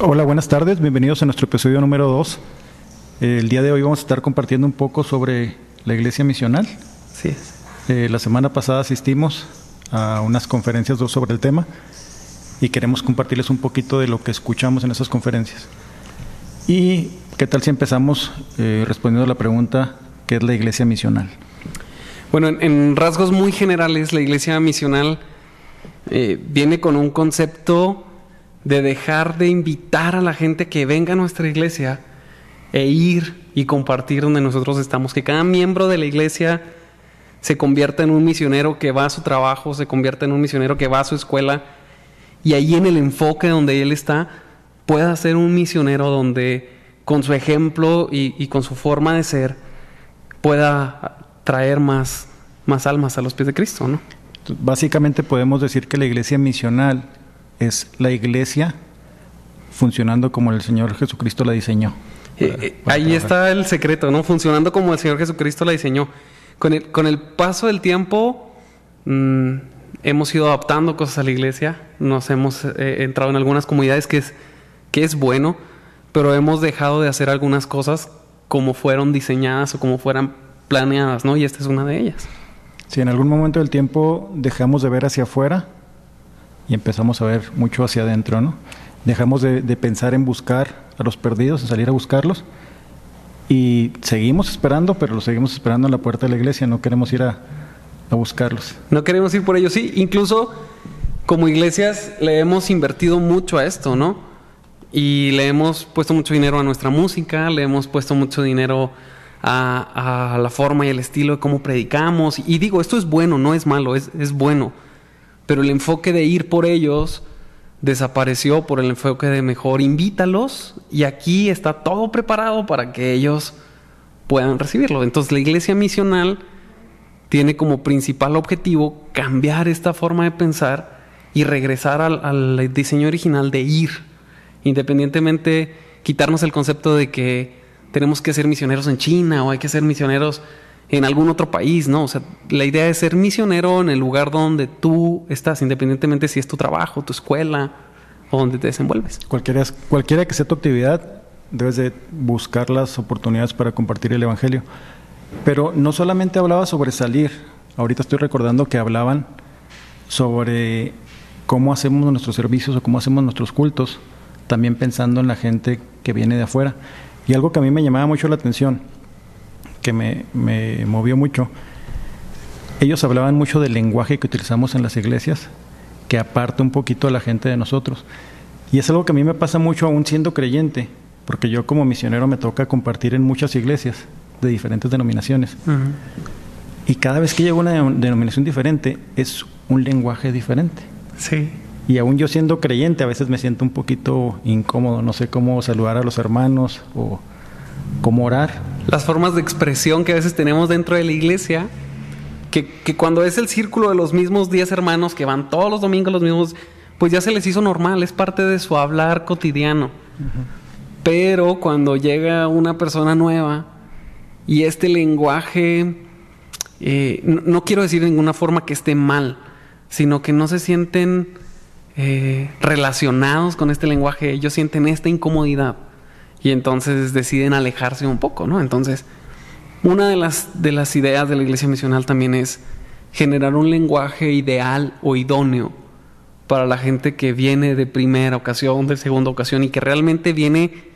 Hola, buenas tardes. Bienvenidos a nuestro episodio número 2. El día de hoy vamos a estar compartiendo un poco sobre la iglesia misional. Sí. Eh, la semana pasada asistimos a unas conferencias sobre el tema y queremos compartirles un poquito de lo que escuchamos en esas conferencias. ¿Y qué tal si empezamos eh, respondiendo a la pregunta, ¿qué es la iglesia misional? Bueno, en, en rasgos muy generales, la iglesia misional eh, viene con un concepto de dejar de invitar a la gente que venga a nuestra iglesia e ir y compartir donde nosotros estamos. Que cada miembro de la iglesia se convierta en un misionero que va a su trabajo, se convierta en un misionero que va a su escuela y ahí en el enfoque donde él está pueda ser un misionero donde con su ejemplo y, con su forma de ser pueda traer más, más almas a los pies de Cristo, ¿no? Básicamente podemos decir que la iglesia misional es la iglesia funcionando como el Señor Jesucristo la diseñó. Eh, eh, ahí está el secreto, ¿no? Funcionando como el Señor Jesucristo la diseñó. Con el, con el paso del tiempo mmm, hemos ido adaptando cosas a la iglesia, nos hemos eh, entrado en algunas comunidades que es, que es bueno, pero hemos dejado de hacer algunas cosas como fueron diseñadas o como fueran planeadas, ¿no? Y esta es una de ellas. Si en algún momento del tiempo dejamos de ver hacia afuera y empezamos a ver mucho hacia adentro, ¿no? Dejamos de, pensar en buscar a los perdidos, en salir a buscarlos y seguimos esperando, pero los seguimos esperando en la puerta de la iglesia, no queremos ir a, a buscarlos. No queremos ir por ellos, sí, incluso como iglesias le hemos invertido mucho a esto, ¿no? Y le hemos puesto mucho dinero a nuestra música, le hemos puesto mucho dinero a, a, la forma y el estilo de cómo predicamos. Y digo, esto es bueno, no es malo, es, es bueno. Pero el enfoque de ir por ellos desapareció por el enfoque de mejor invítalos y aquí está todo preparado para que ellos puedan recibirlo. Entonces la iglesia misional tiene como principal objetivo cambiar esta forma de pensar y regresar al, al diseño original de ir, independientemente quitarnos el concepto de que tenemos que ser misioneros en China o hay que ser misioneros en algún otro país, ¿no? O sea, la idea es ser misionero en el lugar donde tú estás, independientemente si es tu trabajo, tu escuela o donde te desenvuelves. Cualquiera, cualquiera que sea tu actividad, debes de buscar las oportunidades para compartir el Evangelio. Pero no solamente hablaba sobre salir, ahorita estoy recordando que hablaban sobre cómo hacemos nuestros servicios o cómo hacemos nuestros cultos, también pensando en la gente que viene de afuera. Y algo que a mí me llamaba mucho la atención, que me, me movió mucho, ellos hablaban mucho del lenguaje que utilizamos en las iglesias, que aparta un poquito a la gente de nosotros. Y es algo que a mí me pasa mucho aún siendo creyente, porque yo como misionero me toca compartir en muchas iglesias de diferentes denominaciones. Uh -huh. Y cada vez que llego a una denominación diferente, es un lenguaje diferente. Sí. Y aún yo siendo creyente, a veces me siento un poquito incómodo, no sé cómo saludar a los hermanos o cómo orar. Las formas de expresión que a veces tenemos dentro de la iglesia, que, que cuando es el círculo de los mismos 10 hermanos que van todos los domingos los mismos, pues ya se les hizo normal, es parte de su hablar cotidiano. Uh -huh. Pero cuando llega una persona nueva y este lenguaje, eh, no, no quiero decir de ninguna forma que esté mal, sino que no se sienten eh, relacionados con este lenguaje, ellos sienten esta incomodidad y entonces deciden alejarse un poco, ¿no? Entonces, una de las, de las ideas de la iglesia misional también es generar un lenguaje ideal o idóneo para la gente que viene de primera ocasión, de segunda ocasión y que realmente viene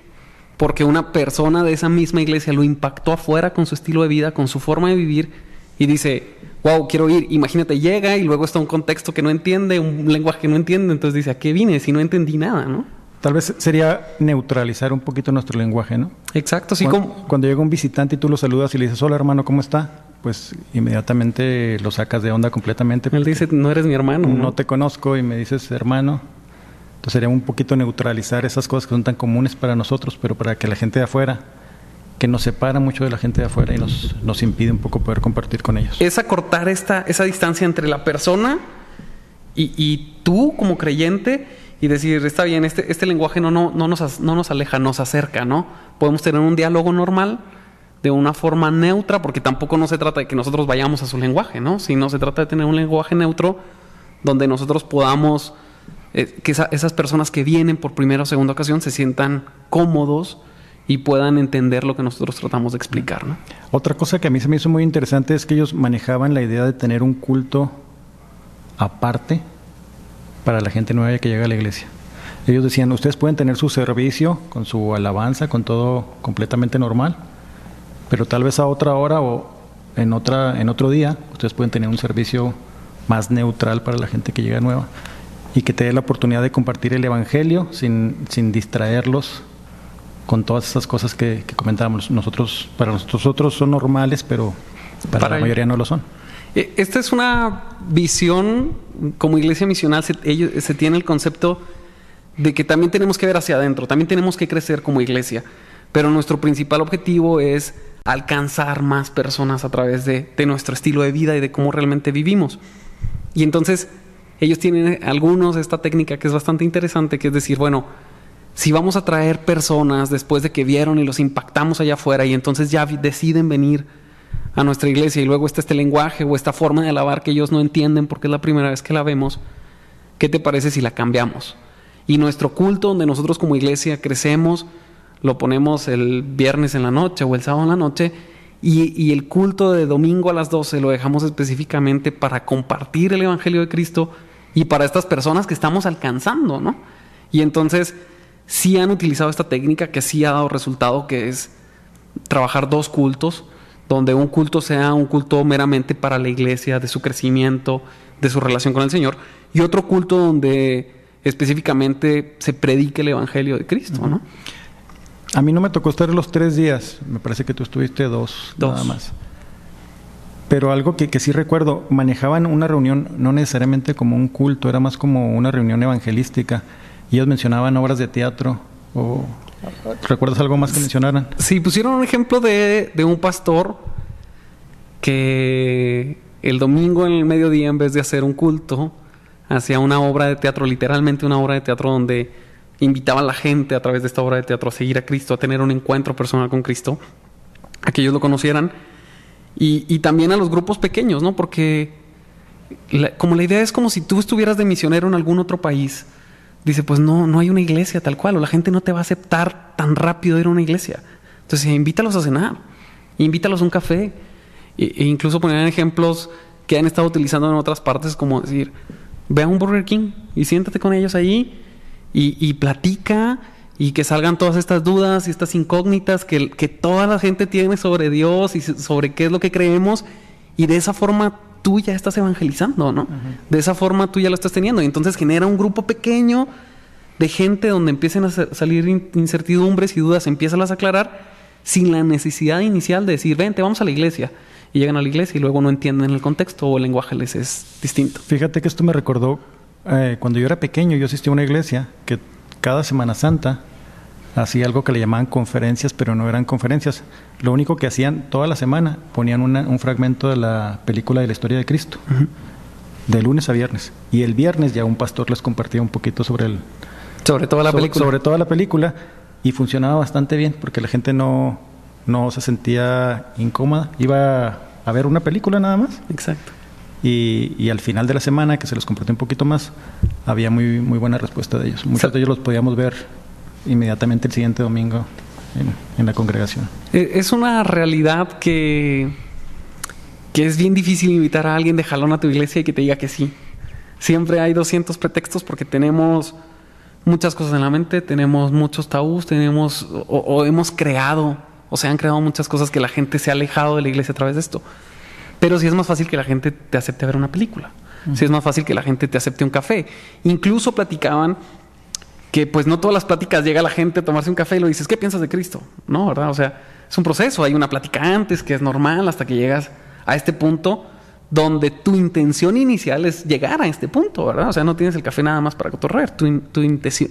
porque una persona de esa misma iglesia lo impactó afuera con su estilo de vida, con su forma de vivir y dice, wow, quiero ir. Imagínate, llega y luego está un contexto que no entiende, un lenguaje que no entiende, entonces dice, ¿a qué vine si no entendí nada, no? Tal vez sería neutralizar un poquito nuestro lenguaje, ¿no? Exacto, sí. Cuando, como... cuando llega un visitante y tú lo saludas y le dices, hola hermano, ¿cómo está? Pues inmediatamente lo sacas de onda completamente. Él dice, no eres mi hermano. No, ¿no? te conozco y me dices hermano. Entonces sería un poquito neutralizar esas cosas que son tan comunes para nosotros, pero para que la gente de afuera que nos separa mucho de la gente de afuera y nos, nos impide un poco poder compartir con ellos. Es acortar esta, esa distancia entre la persona y, y, tú como creyente y decir, está bien, este, este lenguaje no, no, no, nos, no nos aleja, nos acerca, ¿no? Podemos tener un diálogo normal de una forma neutra, porque tampoco no se trata de que nosotros vayamos a su lenguaje, ¿no? Sino se trata de tener un lenguaje neutro donde nosotros podamos eh, que esas personas que vienen por primera o segunda ocasión se sientan cómodos y puedan entender lo que nosotros tratamos de explicar. ¿no? Otra cosa que a mí se me hizo muy interesante es que ellos manejaban la idea de tener un culto aparte para la gente nueva que llega a la iglesia. Ellos decían, ustedes pueden tener su servicio con su alabanza, con todo completamente normal, pero tal vez a otra hora o en, otra, en otro día ustedes pueden tener un servicio más neutral para la gente que llega nueva y que te dé la oportunidad de compartir el Evangelio sin, sin distraerlos con todas esas cosas que, comentábamos. Nosotros, para nosotros son normales, pero para, la mayoría no lo son. E, esta es una visión, como iglesia misional, se, se tiene el concepto de que también tenemos que ver hacia adentro, también tenemos que crecer como iglesia, pero nuestro principal objetivo es alcanzar más personas a través de, de nuestro estilo de vida y de cómo realmente vivimos. Y entonces ellos tienen algunos esta técnica que es bastante interesante, que es decir, bueno, si vamos a traer personas después de que vieron y los impactamos allá afuera y entonces ya deciden venir a nuestra iglesia y luego está este lenguaje o esta forma de alabar que ellos no entienden porque es la primera vez que la vemos, ¿qué te parece si la cambiamos? Y nuestro culto donde nosotros como iglesia crecemos, lo ponemos el viernes en la noche o el sábado en la noche y, y el culto de domingo a las 12 lo dejamos específicamente para compartir el Evangelio de Cristo y para estas personas que estamos alcanzando, ¿no? Y entonces sí han utilizado esta técnica que sí ha dado resultado, que es trabajar dos cultos, donde un culto sea un culto meramente para la iglesia, de su crecimiento, de su relación con el Señor, y otro culto donde específicamente se predique el Evangelio de Cristo, ¿no? A mí no me tocó estar los tres días, me parece que tú estuviste dos, dos. nada más. Pero algo que, que, sí recuerdo, manejaban una reunión no necesariamente como un culto, era más como una reunión evangelística. Y ellos mencionaban obras de teatro o ¿Recuerdas algo más que mencionaran? Sí, pusieron un ejemplo de, de, un pastor que el domingo en el mediodía, en vez de hacer un culto, hacía una obra de teatro, literalmente una obra de teatro donde invitaba a la gente a través de esta obra de teatro a seguir a Cristo, a tener un encuentro personal con Cristo, a que ellos lo conocieran. Y, y también a los grupos pequeños, ¿no? Porque como la idea es como si tú estuvieras de misionero en algún otro país dice, pues no, no hay una iglesia tal cual, o la gente no te va a aceptar tan rápido ir a una iglesia. Entonces, invítalos a cenar, invítalos a un café, e, e incluso poner ejemplos que han estado utilizando en otras partes, como decir, ve a un Burger King y siéntate con ellos ahí y, y platica y que salgan todas estas dudas y estas incógnitas que, que toda la gente tiene sobre Dios y sobre qué es lo que creemos y de esa forma tú ya estás evangelizando, ¿no? De esa forma tú ya lo estás teniendo. Y entonces genera un grupo pequeño de gente donde empiecen a salir incertidumbres y dudas, empiezan a aclarar sin la necesidad inicial de decir, vente, vamos a la iglesia. Y llegan a la iglesia y luego no entienden el contexto o el lenguaje les es distinto. Fíjate que esto me recordó eh, cuando yo era pequeño, yo asistí a una iglesia que cada Semana Santa hacía algo que le llamaban conferencias, pero no eran conferencias. Lo único que hacían toda la semana, ponían un fragmento de la película de la historia de Cristo, de lunes a viernes. Y el viernes ya un pastor les compartía un poquito sobre el... Sobre toda la película. Sobre toda la película. Y funcionaba bastante bien, porque la gente no, no se sentía incómoda. Iba a ver una película nada más. Exacto. Y, y, al final de la semana, que se los compartió un poquito más, había muy, muy buena respuesta de ellos. Muchos de ellos los podíamos ver inmediatamente el siguiente domingo en, la congregación. E, es una realidad que, que es bien difícil invitar a alguien de jalón a tu iglesia y que te diga que sí. Siempre hay 200 pretextos porque tenemos muchas cosas en la mente, tenemos muchos tabús, tenemos o, hemos creado o se han creado muchas cosas que la gente se ha alejado de la iglesia a través de esto. Pero sí es más fácil que la gente te acepte ver una película. Sí es más fácil que la gente te acepte un café. Incluso platicaban que pues no todas las pláticas llega la gente a tomarse un café y lo dices, ¿qué piensas de Cristo? No, ¿verdad? O sea, es un proceso, hay una plática antes que es normal hasta que llegas a este punto donde tu intención inicial es llegar a este punto, ¿verdad? O sea, no tienes el café nada más para cotorrear, tu, tu,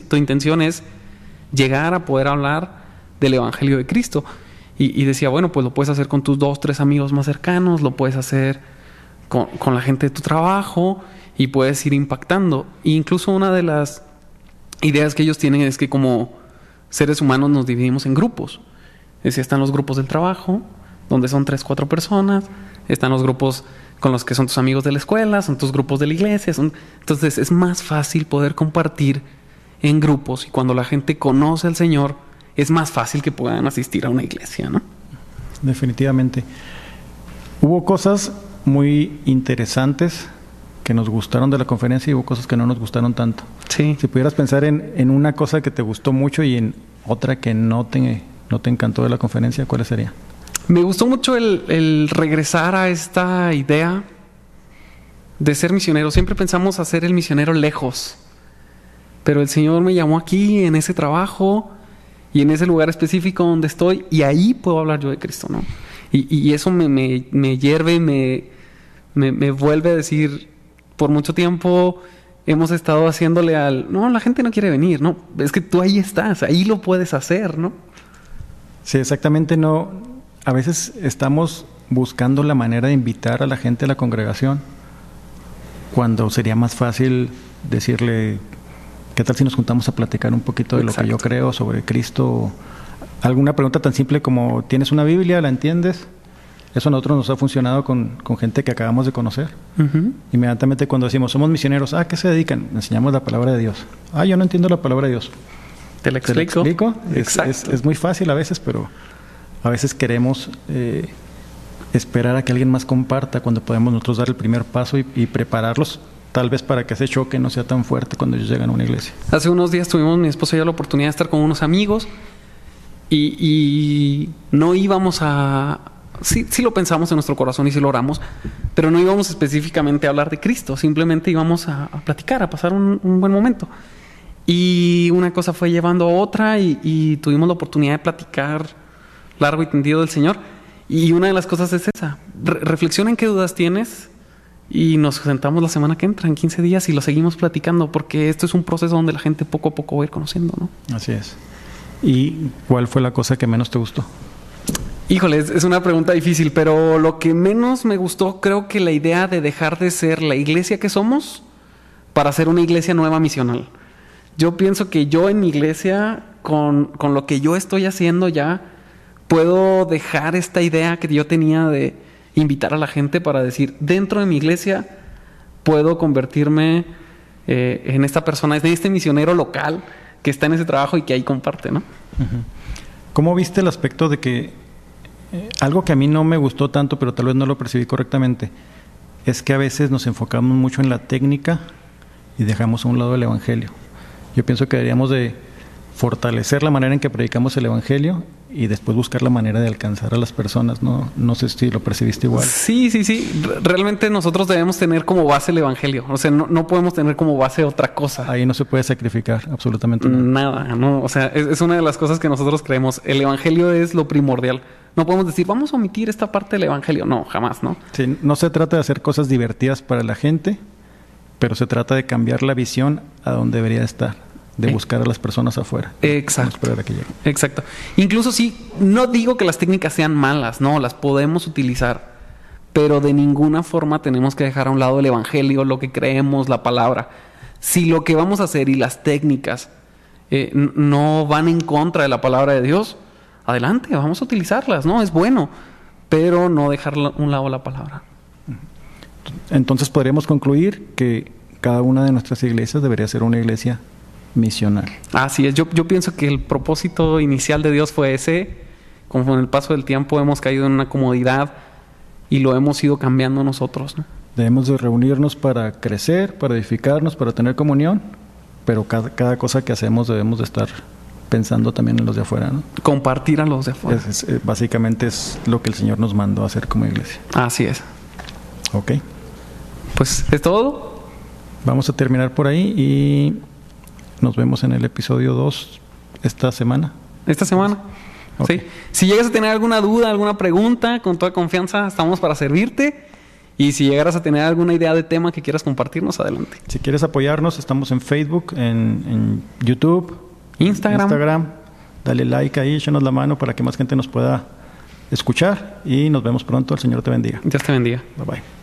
tu intención es llegar a poder hablar del Evangelio de Cristo. Y, decía, bueno, pues lo puedes hacer con tus dos, tres amigos más cercanos, lo puedes hacer con, con la gente de tu trabajo y puedes ir impactando. E incluso una de las ideas que ellos tienen es que como seres humanos nos dividimos en grupos. Es decir, están los grupos del trabajo, donde son tres, cuatro personas, están los grupos con los que son tus amigos de la escuela, son tus grupos de la iglesia. Entonces es más fácil poder compartir en grupos y cuando la gente conoce al Señor, es más fácil que puedan asistir a una iglesia, ¿no? Definitivamente. Hubo cosas muy interesantes que nos gustaron de la conferencia y hubo cosas que no nos gustaron tanto. Sí. Si pudieras pensar en, en una cosa que te gustó mucho y en otra que no te, no te encantó de la conferencia, ¿cuál sería? Me gustó mucho el, regresar a esta idea de ser misionero. Siempre pensamos hacer el misionero lejos, pero el Señor me llamó aquí, en ese trabajo y en ese lugar específico donde estoy, y ahí puedo hablar yo de Cristo, ¿no? Y, eso me, me, me hierve, me, me, vuelve a decir, por mucho tiempo hemos estado haciéndole al, no, la gente no quiere venir, no, es que tú ahí estás, ahí lo puedes hacer, ¿no? Sí, exactamente, no, a veces estamos buscando la manera de invitar a la gente a la congregación, cuando sería más fácil decirle, ¿qué tal si nos juntamos a platicar un poquito de lo que yo creo sobre Cristo? Alguna pregunta tan simple como, ¿tienes una Biblia? ¿La entiendes? Eso a nosotros nos ha funcionado con, gente que acabamos de conocer. Inmediatamente cuando decimos, somos misioneros, ¿a qué se dedican? Enseñamos la palabra de Dios. Ah, yo no entiendo la palabra de Dios. ¿Te la explico? explico? es, muy fácil a veces, pero a veces queremos eh, esperar a que alguien más comparta cuando podemos nosotros dar el primer paso y, prepararlos tal vez para que ese choque no sea tan fuerte cuando ellos llegan a una iglesia. Hace unos días tuvimos mi esposa y yo la oportunidad de estar con unos amigos y, no íbamos a... Sí, sí lo pensamos en nuestro corazón y sí lo oramos, pero no íbamos específicamente a hablar de Cristo, simplemente íbamos a, platicar, a pasar un, buen momento. Y una cosa fue llevando a otra y, tuvimos la oportunidad de platicar largo y tendido del Señor. Y una de las cosas es esa. reflexiona en qué dudas tienes y nos sentamos la semana que entra, en 15 días, y lo seguimos platicando, porque esto es un proceso donde la gente poco a poco va a ir conociendo, ¿no? Así es. ¿Y cuál fue la cosa que menos te gustó? Híjole, es una pregunta difícil, pero lo que menos me gustó, creo que la idea de dejar de ser la iglesia que somos para ser una iglesia nueva misional. Yo pienso que yo en mi iglesia, con, con lo que yo estoy haciendo ya, puedo dejar esta idea que yo tenía de invitar a la gente para decir, dentro de mi iglesia puedo convertirme eh, en esta persona, en este misionero local que está en ese trabajo y que ahí comparte, ¿no? ¿Cómo viste el aspecto de que eh, algo que a mí no me gustó tanto, pero tal vez no lo percibí correctamente, es que a veces nos enfocamos mucho en la técnica y dejamos a un lado el Evangelio. Yo pienso que deberíamos de fortalecer la manera en que predicamos el Evangelio y después buscar la manera de alcanzar a las personas, ¿no? No sé si lo percibiste igual. Sí, sí, sí. Realmente nosotros debemos tener como base el Evangelio. O sea, no, podemos tener como base otra cosa. Ahí no se puede sacrificar absolutamente nada. Nada, ¿no? O sea, es, una de las cosas que nosotros creemos. El Evangelio es lo primordial. No podemos decir, vamos a omitir esta parte del Evangelio. No, jamás, ¿no? Sí, no se trata de hacer cosas divertidas para la gente, pero se trata de cambiar la visión a donde debería estar de eh. buscar a las personas afuera. Exacto. Exacto. Incluso si no digo que las técnicas sean malas, no, las podemos utilizar, pero de ninguna forma tenemos que dejar a un lado el evangelio, lo que creemos, la palabra. Si lo que vamos a hacer y las técnicas eh, no van en contra de la palabra de Dios, adelante, vamos a utilizarlas, ¿no? Es bueno, pero no dejar a un lado la palabra. Entonces podríamos concluir que cada una de nuestras iglesias debería ser una iglesia misional. Así es, yo, yo pienso que el propósito inicial de Dios fue ese, como con el paso del tiempo hemos caído en una comodidad y lo hemos ido cambiando nosotros. Debemos de reunirnos para crecer, para edificarnos, para tener comunión, pero cada, cosa que hacemos debemos de estar pensando también en los de afuera. ¿no? Compartir a los de afuera. Eh, básicamente es lo que el Señor nos mandó a hacer como iglesia. Así es. Ok. Pues es todo. Vamos a terminar por ahí y nos vemos en el episodio 2 esta semana. Esta semana. Sí. Si llegas a tener alguna duda, alguna pregunta, con toda confianza estamos para servirte. Y si llegaras a tener alguna idea de tema que quieras compartirnos, adelante. Si quieres apoyarnos, estamos en Facebook, en, YouTube, Instagram. Instagram. Dale like ahí, échanos la mano para que más gente nos pueda escuchar. Y nos vemos pronto. El Señor te bendiga. Dios te bendiga. Bye bye.